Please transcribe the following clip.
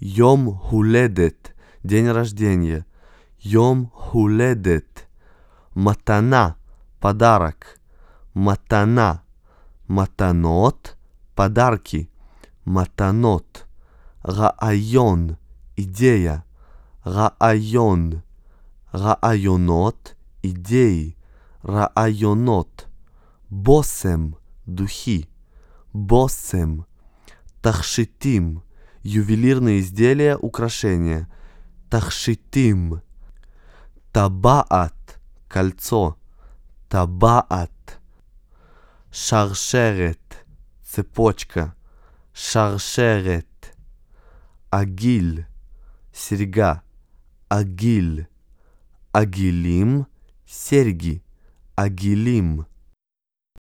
Йом хуледет. День рождения. Йом хуледет. Матана. Подарок. Матана. Матанот. Подарки. Матанот. Раайон. Идея. Раайон. Раайонот. Идеи. Раайонот. Босем. Духи. Босем. Тахшитим. Ювелирные изделия, украшения. Тахшитим. Табаат. Кольцо. Табаат. Шаршерет. Цепочка. Шаршерет. Агиль. Серьга. Агиль. Агилим. Серьги. Агилим.